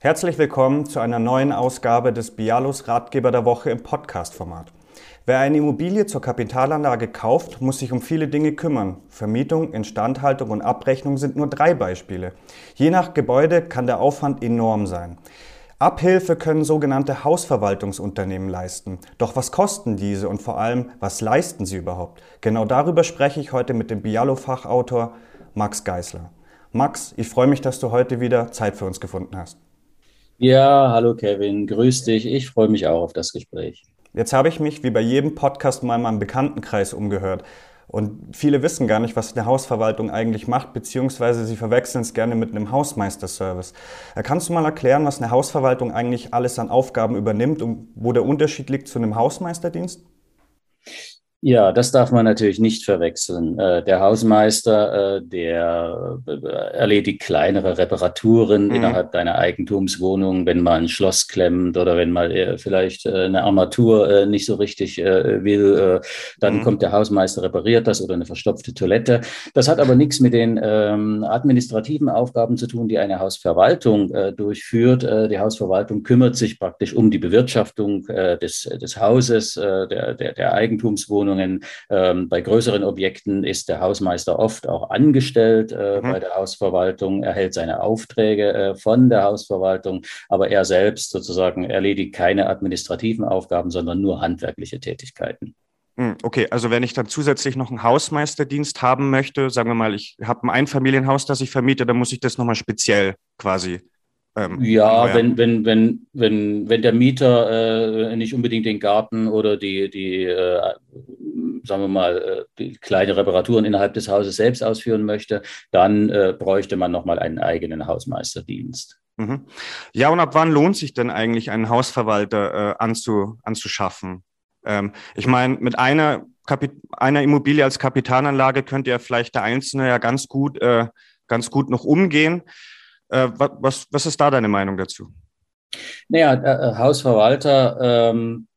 Herzlich willkommen zu einer neuen Ausgabe des Bialos Ratgeber der Woche im Podcast-Format. Wer eine Immobilie zur Kapitalanlage kauft, muss sich um viele Dinge kümmern. Vermietung, Instandhaltung und Abrechnung sind nur drei Beispiele. Je nach Gebäude kann der Aufwand enorm sein. Abhilfe können sogenannte Hausverwaltungsunternehmen leisten. Doch was kosten diese und vor allem, was leisten sie überhaupt? Genau darüber spreche ich heute mit dem Bialo-Fachautor Max Geisler. Max, ich freue mich, dass du heute wieder Zeit für uns gefunden hast. Ja, hallo Kevin, grüß dich. Ich freue mich auch auf das Gespräch. Jetzt habe ich mich wie bei jedem Podcast mal in meinem Bekanntenkreis umgehört. Und viele wissen gar nicht, was eine Hausverwaltung eigentlich macht, beziehungsweise sie verwechseln es gerne mit einem Hausmeisterservice. Äh, kannst du mal erklären, was eine Hausverwaltung eigentlich alles an Aufgaben übernimmt und wo der Unterschied liegt zu einem Hausmeisterdienst? Ja, das darf man natürlich nicht verwechseln. Äh, der Hausmeister, äh, der äh, erledigt kleinere Reparaturen mhm. innerhalb deiner Eigentumswohnung, wenn mal ein Schloss klemmt oder wenn mal vielleicht eine Armatur nicht so richtig will, dann mhm. kommt der Hausmeister, repariert das oder eine verstopfte Toilette. Das hat aber nichts mit den ähm, administrativen Aufgaben zu tun, die eine Hausverwaltung durchführt. Die Hausverwaltung kümmert sich praktisch um die Bewirtschaftung des, des Hauses, der, der, der Eigentumswohnung Wohnungen. Ähm, bei größeren Objekten ist der Hausmeister oft auch angestellt äh, mhm. bei der Hausverwaltung, erhält seine Aufträge äh, von der Hausverwaltung, aber er selbst sozusagen erledigt keine administrativen Aufgaben, sondern nur handwerkliche Tätigkeiten. Hm, okay, also wenn ich dann zusätzlich noch einen Hausmeisterdienst haben möchte, sagen wir mal, ich habe ein Einfamilienhaus, das ich vermiete, dann muss ich das nochmal speziell quasi ähm, ja, wenn, wenn, wenn, wenn, wenn der Mieter äh, nicht unbedingt den Garten oder die, die äh, sagen wir mal, äh, kleine Reparaturen innerhalb des Hauses selbst ausführen möchte, dann äh, bräuchte man nochmal einen eigenen Hausmeisterdienst. Mhm. Ja, und ab wann lohnt sich denn eigentlich einen Hausverwalter äh, anzu, anzuschaffen? Ähm, ich meine, mit einer, Kapit einer Immobilie als Kapitalanlage könnte ja vielleicht der Einzelne ja ganz gut, äh, ganz gut noch umgehen. Äh, was, was ist da deine Meinung dazu? Naja, äh, Hausverwalter ähm,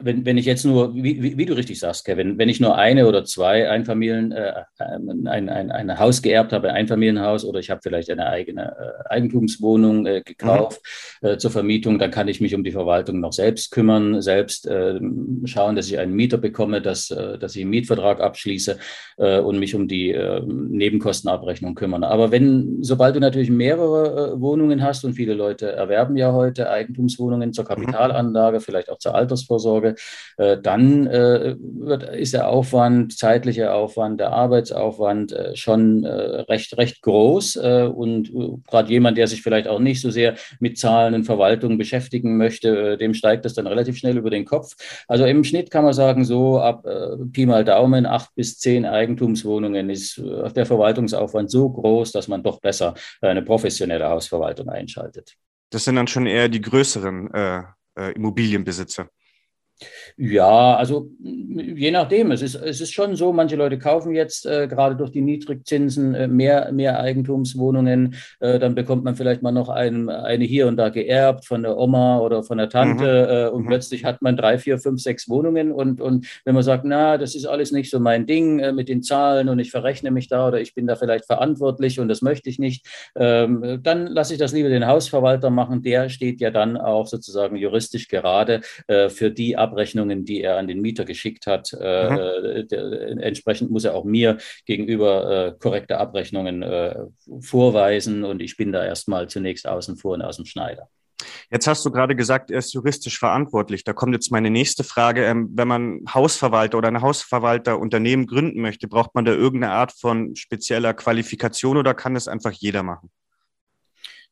wenn, wenn ich jetzt nur, wie, wie, du richtig sagst, Kevin, wenn ich nur eine oder zwei Einfamilien, äh, ein, ein, ein Haus geerbt habe, ein Einfamilienhaus oder ich habe vielleicht eine eigene äh, Eigentumswohnung äh, gekauft mhm. äh, zur Vermietung, dann kann ich mich um die Verwaltung noch selbst kümmern, selbst äh, schauen, dass ich einen Mieter bekomme, dass, äh, dass ich einen Mietvertrag abschließe und mich um die Nebenkostenabrechnung kümmern. Aber wenn, sobald du natürlich mehrere Wohnungen hast und viele Leute erwerben ja heute Eigentumswohnungen zur mhm. Kapitalanlage, vielleicht auch zur Altersvorsorge, Sorge, äh, dann äh, wird, ist der Aufwand, zeitlicher Aufwand, der Arbeitsaufwand äh, schon recht, recht groß. und gerade jemand, der sich vielleicht auch nicht so sehr mit Zahlen und Verwaltung beschäftigen möchte, dem steigt das dann relativ schnell über den Kopf. Also im Schnitt kann man sagen, so ab Pi mal Daumen, acht bis zehn Eigentumswohnungen ist der Verwaltungsaufwand so groß, dass man doch besser eine professionelle Hausverwaltung einschaltet. Das sind dann schon eher die größeren äh, Immobilienbesitzer. Ja, also je nachdem. Es ist, es ist schon so, manche Leute kaufen jetzt äh, gerade durch die Niedrigzinsen äh, mehr, mehr Eigentumswohnungen. Äh, dann bekommt man vielleicht mal noch ein, eine hier und da geerbt von der Oma oder von der Tante mhm. Äh, und mhm. plötzlich hat man drei, vier, fünf, sechs Wohnungen. Und, und wenn man sagt, na, das ist alles nicht so mein Ding äh, mit den Zahlen und ich verrechne mich da oder ich bin da vielleicht verantwortlich und das möchte ich nicht, ähm, dann lasse ich das lieber den Hausverwalter machen. Der steht ja dann auch sozusagen juristisch gerade äh, für die Abrechnungen, die er an den Mieter geschickt hat. Mhm. Der, entsprechend muss er auch mir gegenüber äh, korrekte Abrechnungen vorweisen und ich bin da erstmal zunächst außen vor und aus dem Schneider. Jetzt hast du gerade gesagt, er ist juristisch verantwortlich. Da kommt jetzt meine nächste Frage. Ähm, wenn man Hausverwalter oder ein Hausverwalterunternehmen gründen möchte, braucht man da irgendeine Art von spezieller Qualifikation oder kann das einfach jeder machen?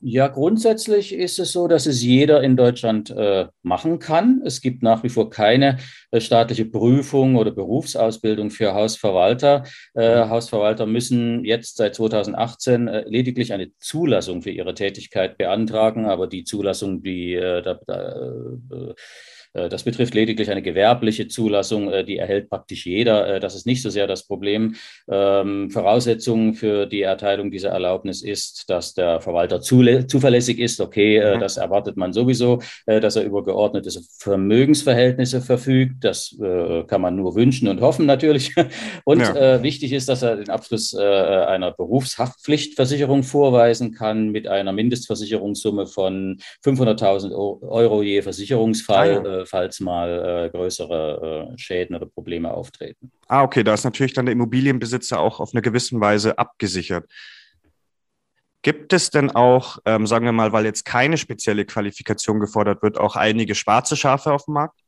Ja, grundsätzlich ist es so, dass es jeder in Deutschland äh, machen kann. Es gibt nach wie vor keine äh, staatliche Prüfung oder Berufsausbildung für Hausverwalter. Äh, mhm. Hausverwalter müssen jetzt seit 2018 äh, lediglich eine Zulassung für ihre Tätigkeit beantragen, aber die Zulassung, die äh, da, da, äh, das betrifft lediglich eine gewerbliche Zulassung, die erhält praktisch jeder. Das ist nicht so sehr das Problem. Ähm, Voraussetzung für die Erteilung dieser Erlaubnis ist, dass der Verwalter zuverlässig ist. Okay, mhm. das erwartet man sowieso, dass er über geordnete Vermögensverhältnisse verfügt. Das kann man nur wünschen und hoffen natürlich. Und ja. wichtig ist, dass er den Abschluss einer Berufshaftpflichtversicherung vorweisen kann mit einer Mindestversicherungssumme von 500.000 Euro je Versicherungsfall. Ah, ja äh, falls mal äh, größere äh, Schäden oder Probleme auftreten. Ah, okay, da ist natürlich dann der Immobilienbesitzer auch auf eine gewisse Weise abgesichert. Gibt es denn auch, ähm, sagen wir mal, weil jetzt keine spezielle Qualifikation gefordert wird, auch einige schwarze Schafe auf dem Markt?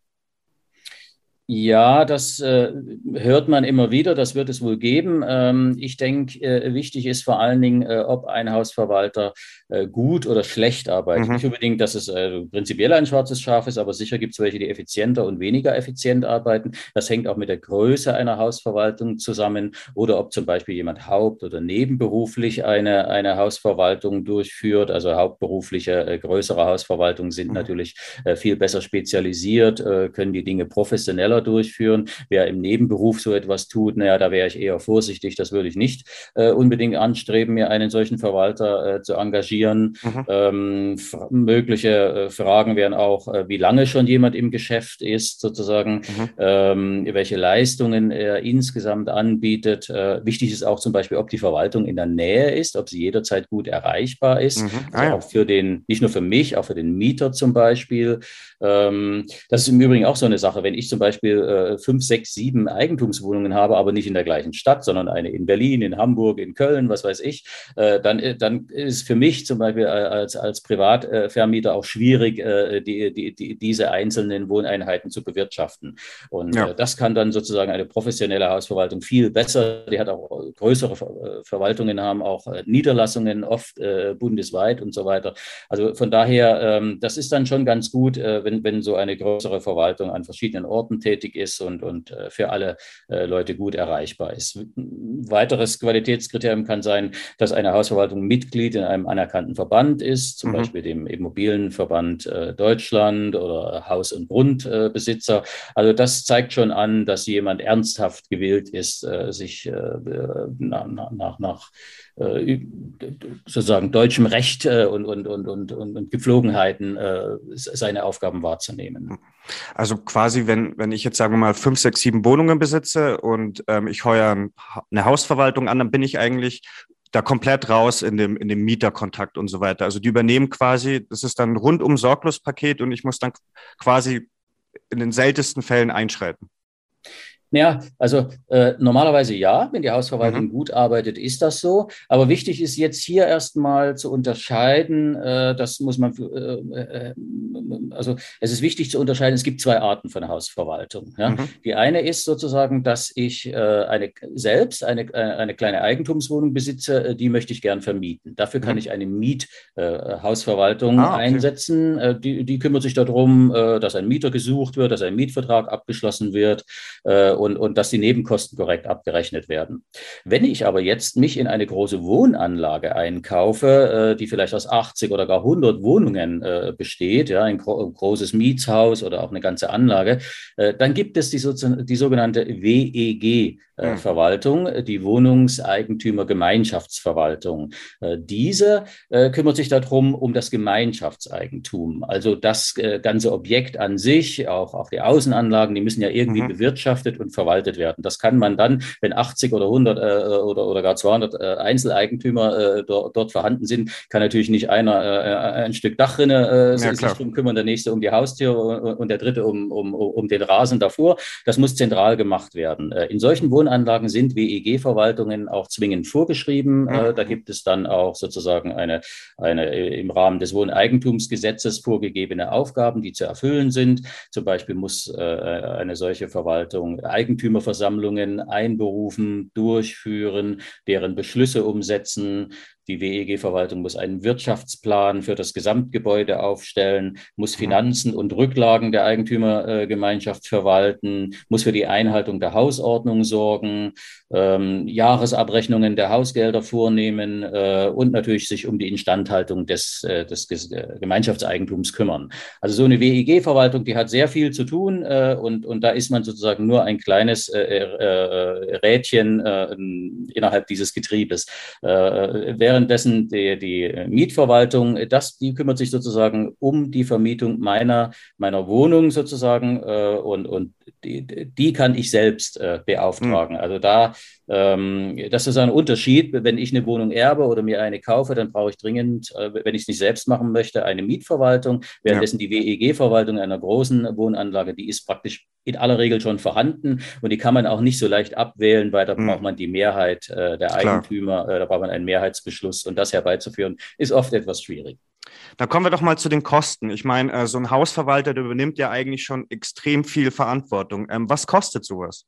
Ja, das äh, hört man immer wieder, das wird es wohl geben. Ähm, ich denke, äh, wichtig ist vor allen Dingen, äh, ob ein Hausverwalter äh, gut oder schlecht arbeitet. Mhm. Nicht unbedingt, dass es äh, prinzipiell ein schwarzes Schaf ist, aber sicher gibt es welche, die effizienter und weniger effizient arbeiten. Das hängt auch mit der Größe einer Hausverwaltung zusammen oder ob zum Beispiel jemand haupt- oder nebenberuflich eine, eine Hausverwaltung durchführt. Also hauptberufliche, äh, größere Hausverwaltungen sind mhm. natürlich viel besser spezialisiert, können die Dinge professioneller durchführen. Wer im Nebenberuf so etwas tut, naja, da wäre ich eher vorsichtig. Das würde ich nicht äh, unbedingt anstreben, mir einen solchen Verwalter äh, zu engagieren. Mhm. Ähm, mögliche äh, Fragen wären auch, äh, wie lange schon jemand im Geschäft ist, sozusagen, mhm. ähm, welche Leistungen er insgesamt anbietet. Äh, wichtig ist auch zum Beispiel, ob die Verwaltung in der Nähe ist, ob sie jederzeit gut erreichbar ist. Mhm. Ah, also auch für den, nicht nur für mich, auch für den Mieter zum Beispiel. Ähm, das ist im Übrigen auch so eine Sache. Wenn ich zum Beispiel äh, fünf, sechs, sieben Eigentumswohnungen habe, aber nicht in der gleichen Stadt, sondern eine in Berlin, in Hamburg, in Köln, was weiß ich, äh, dann, äh, dann ist für mich zum Beispiel als, als Privatvermieter auch schwierig, die, die, die, diese einzelnen Wohneinheiten zu bewirtschaften. Und ja. das kann dann sozusagen eine professionelle Hausverwaltung viel besser. Die hat auch größere Verwaltungen, haben auch Niederlassungen oft bundesweit und so weiter. Also von daher, ähm, das ist dann schon ganz gut, wenn, wenn so eine größere Verwaltung an verschiedenen Orten tätig tätig ist und, und äh, für alle äh, Leute gut erreichbar ist. Ein weiteres Qualitätskriterium kann sein, dass eine Hausverwaltung Mitglied in einem anerkannten Verband ist, zum mhm. Beispiel dem Immobilienverband äh, Deutschland oder Haus- und Grundbesitzer. Also das zeigt schon an, dass jemand ernsthaft gewillt ist, sich nach, nach, nach sozusagen deutschem Recht und, und, und, und, und Gepflogenheiten seine Aufgaben wahrzunehmen. Also quasi, wenn, wenn ich jetzt sagen wir mal fünf, sechs, sieben Wohnungen besitze und ähm, ich heuere eine Hausverwaltung an, dann bin ich eigentlich da komplett raus in dem, in dem Mieterkontakt und so weiter. Also die übernehmen quasi, das ist dann rundum sorglos Paket und ich muss dann quasi in den seltensten Fällen einschreiten. Ja, also äh, normalerweise ja, wenn die Hausverwaltung mhm. gut arbeitet, ist das so. Aber wichtig ist jetzt hier erstmal zu unterscheiden, äh, das muss man, äh, äh, also es ist wichtig zu unterscheiden, es gibt zwei Arten von Hausverwaltung. Ja? Mhm. Die eine ist sozusagen, dass ich äh, eine selbst eine, äh, eine kleine Eigentumswohnung besitze, die möchte ich gern vermieten. Dafür kann mhm. ich eine Miethausverwaltung ah, okay. einsetzen. die, die kümmert sich darum, dass ein Mieter gesucht wird, dass ein Mietvertrag abgeschlossen wird und, und dass die Nebenkosten korrekt abgerechnet werden. Wenn ich aber jetzt mich in eine große Wohnanlage einkaufe, äh, die vielleicht aus 80 oder gar 100 Wohnungen äh, besteht, ja, ein, gro großes Mietshaus oder auch eine ganze Anlage, äh, dann gibt es die, die sogenannte WEG. Äh, hm. Verwaltung, die Wohnungseigentümergemeinschaftsverwaltung. Äh, diese äh, kümmert sich darum, um das Gemeinschaftseigentum. Also das ganze Objekt an sich, auch, auch die Außenanlagen, die müssen ja irgendwie mhm. bewirtschaftet und verwaltet werden. Das kann man dann, wenn 80 oder 100 äh, oder, oder gar 200 äh, Einzeleigentümer äh, dort, dort, vorhanden sind, kann natürlich nicht einer äh, ein Stück Dachrinne äh, ja, sich drum kümmern, der nächste um die Haustür und, und der dritte um, um, um den Rasen davor. Das muss zentral gemacht werden. Äh, in solchen Wohnanlagen sind WEG-Verwaltungen auch zwingend vorgeschrieben. Mhm. da gibt es dann auch sozusagen eine, eine im Rahmen des Wohneigentumsgesetzes vorgegebene Aufgaben, die zu erfüllen sind. Zum Beispiel muss eine solche Verwaltung Eigentümerversammlungen einberufen, durchführen, deren Beschlüsse umsetzen, Die WEG-Verwaltung muss einen Wirtschaftsplan für das Gesamtgebäude aufstellen, muss mhm. Finanzen und Rücklagen der Eigentümergemeinschaft verwalten, muss für die Einhaltung der Hausordnung sorgen, ähm, Jahresabrechnungen der Hausgelder vornehmen äh, und natürlich sich um die Instandhaltung des, äh, des Gemeinschaftseigentums kümmern. Also so eine WEG-Verwaltung, die hat sehr viel zu tun äh, und, und da ist man sozusagen nur ein kleines äh, äh, Rädchen äh, innerhalb dieses Getriebes. Währenddessen die, die Mietverwaltung, das, die kümmert sich sozusagen um die Vermietung meiner, meiner Wohnung sozusagen und, und die, die kann ich selbst beauftragen. Mhm. Also da ähm, das ist ein Unterschied. Wenn ich eine Wohnung erbe oder mir eine kaufe, dann brauche ich dringend, äh, wenn ich es nicht selbst machen möchte, eine Mietverwaltung. Währenddessen ja. die WEG-Verwaltung einer großen Wohnanlage, die ist praktisch in aller Regel schon vorhanden und die kann man auch nicht so leicht abwählen, weil da mhm. braucht man die Mehrheit äh, der Eigentümer, äh, da braucht man einen Mehrheitsbeschluss und das herbeizuführen, ist oft etwas schwierig. Da kommen wir doch mal zu den Kosten. Ich meine, äh, so ein Hausverwalter, der übernimmt ja eigentlich schon extrem viel Verantwortung. Ähm, was kostet sowas?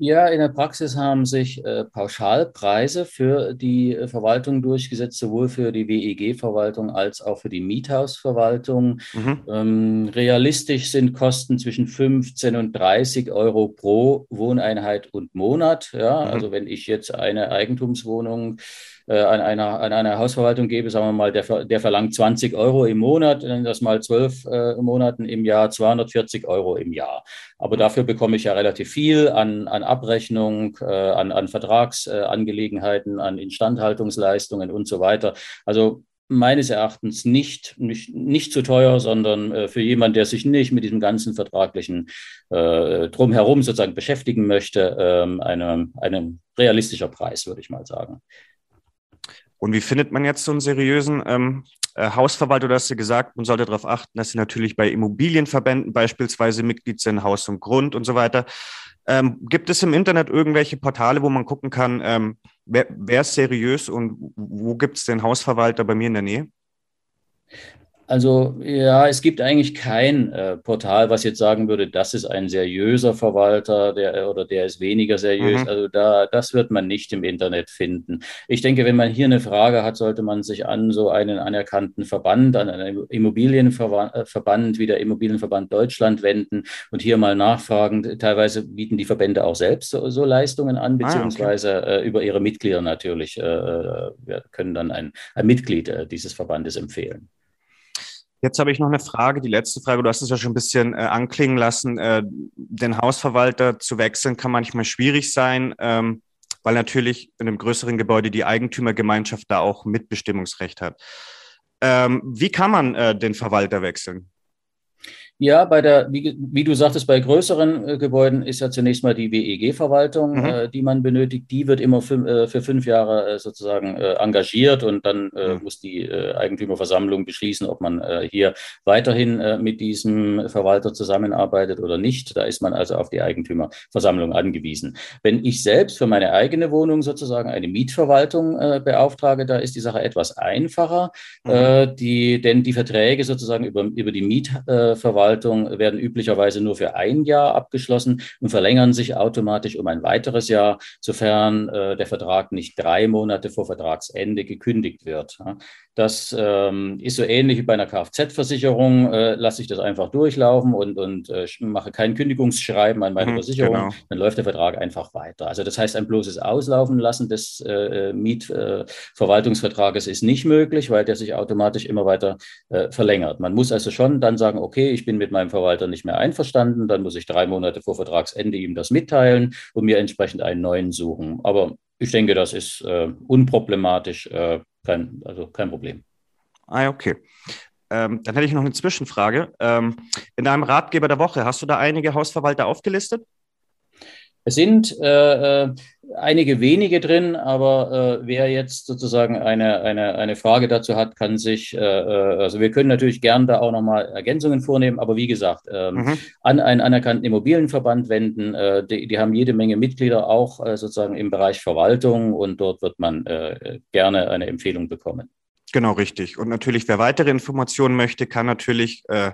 Ja, in der Praxis haben sich äh, Pauschalpreise für die äh, Verwaltung durchgesetzt, sowohl für die WEG-Verwaltung als auch für die Miethausverwaltung. Mhm. Ähm, realistisch sind Kosten zwischen 15 und 30 Euro pro Wohneinheit und Monat. Ja, mhm. also wenn ich jetzt eine Eigentumswohnung äh, an, einer, an einer Hausverwaltung gebe, sagen wir mal, der, der verlangt 20 Euro im Monat, dann das mal zwölf äh, Monaten im Jahr, 240 Euro im Jahr. Aber mhm. dafür bekomme ich ja relativ viel an, an Abrechnung, äh, an, an Vertragsangelegenheiten, an Instandhaltungsleistungen und so weiter. Also meines Erachtens nicht, nicht, nicht zu teuer, sondern äh, für jemanden, der sich nicht mit diesem ganzen vertraglichen äh, Drumherum sozusagen beschäftigen möchte, ähm, eine, ein realistischer Preis, würde ich mal sagen. Und wie findet man jetzt so einen seriösen ähm, äh, Hausverwalter? Du hast ja gesagt, man sollte darauf achten, dass sie natürlich bei Immobilienverbänden beispielsweise Mitglied sind, Haus und Grund und so weiter. Ähm, gibt es im Internet irgendwelche Portale, wo man gucken kann, ähm, wer, wer ist seriös und wo gibt es den Hausverwalter bei mir in der Nähe? Also ja, es gibt eigentlich kein äh, Portal, was jetzt sagen würde, das ist ein seriöser Verwalter der, oder der ist weniger seriös. Mhm. Also da, das wird man nicht im Internet finden. Ich denke, wenn man hier eine Frage hat, sollte man sich an so einen anerkannten Verband, an einen Immobilienverband äh, wie der Immobilienverband Deutschland wenden und hier mal nachfragen. Teilweise bieten die Verbände auch selbst so, so Leistungen an, beziehungsweise ah, okay. äh, über ihre Mitglieder natürlich äh, äh, wir können dann ein, ein Mitglied äh, dieses Verbandes empfehlen. Jetzt habe ich noch eine Frage, die letzte Frage. Du hast es ja schon ein bisschen äh, anklingen lassen. Äh, den Hausverwalter zu wechseln kann manchmal schwierig sein, ähm, weil natürlich in einem größeren Gebäude die Eigentümergemeinschaft da auch Mitbestimmungsrecht hat. Ähm, wie kann man äh, den Verwalter wechseln? Ja, bei der, wie, wie, du sagtest, bei größeren äh, Gebäuden ist ja zunächst mal die WEG-Verwaltung, mhm. äh, die man benötigt. Die wird immer fün äh, für fünf Jahre äh, sozusagen äh, engagiert und dann äh, mhm. muss die Eigentümerversammlung beschließen, ob man hier weiterhin mit diesem Verwalter zusammenarbeitet oder nicht. Da ist man also auf die Eigentümerversammlung angewiesen. Wenn ich selbst für meine eigene Wohnung sozusagen eine Mietverwaltung beauftrage, da ist die Sache etwas einfacher, mhm. die, denn die Verträge sozusagen über, über die Mietverwaltung Verwaltung werden üblicherweise nur für ein Jahr abgeschlossen und verlängern sich automatisch um ein weiteres Jahr, sofern äh, der Vertrag nicht drei Monate vor Vertragsende gekündigt wird. Das ähm, ist so ähnlich wie bei einer Kfz-Versicherung. Äh, lasse ich das einfach durchlaufen und, und äh, mache kein Kündigungsschreiben an meine mhm, Versicherung, genau. dann läuft der Vertrag einfach weiter. Also das heißt, ein bloßes Auslaufen lassen des äh, Mietverwaltungsvertrages ist nicht möglich, weil der sich automatisch immer weiter äh, verlängert. Man muss also schon dann sagen, okay, ich bin mit meinem Verwalter nicht mehr einverstanden, dann muss ich drei Monate vor Vertragsende ihm das mitteilen und mir entsprechend einen neuen suchen. Aber ich denke, das ist äh, unproblematisch. Äh, kein, also kein Problem. Ah, okay. Ähm, dann hätte ich noch eine Zwischenfrage. Ähm, in deinem Ratgeber der Woche, hast du da einige Hausverwalter aufgelistet? Es sind äh, äh, einige wenige drin, aber äh, wer jetzt sozusagen eine, eine, eine Frage dazu hat, kann sich, äh, äh also wir können natürlich gern da auch nochmal Ergänzungen vornehmen, aber wie gesagt, ähm, mhm. an einen anerkannten Immobilienverband wenden. Äh, die, die, haben jede Menge Mitglieder auch äh, sozusagen im Bereich Verwaltung und dort wird man äh, gerne eine Empfehlung bekommen. Genau, richtig. Und natürlich, wer weitere Informationen möchte, kann natürlich äh,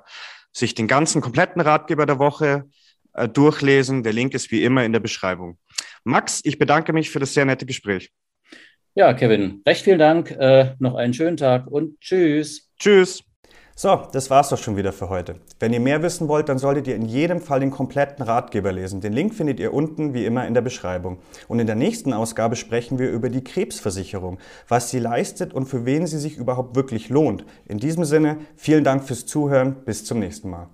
sich den ganzen kompletten Ratgeber der Woche äh, durchlesen. Der Link ist wie immer in der Beschreibung. Max, ich bedanke mich für das sehr nette Gespräch. Ja, Kevin, recht vielen Dank. Äh, noch einen schönen Tag und tschüss. Tschüss. So, das war's doch schon wieder für heute. Wenn ihr mehr wissen wollt, dann solltet ihr in jedem Fall den kompletten Ratgeber lesen. Den Link findet ihr unten wie immer in der Beschreibung. Und in der nächsten Ausgabe sprechen wir über die Krebsversicherung, was sie leistet und für wen sie sich überhaupt wirklich lohnt. In diesem Sinne, vielen Dank fürs Zuhören. Bis zum nächsten Mal.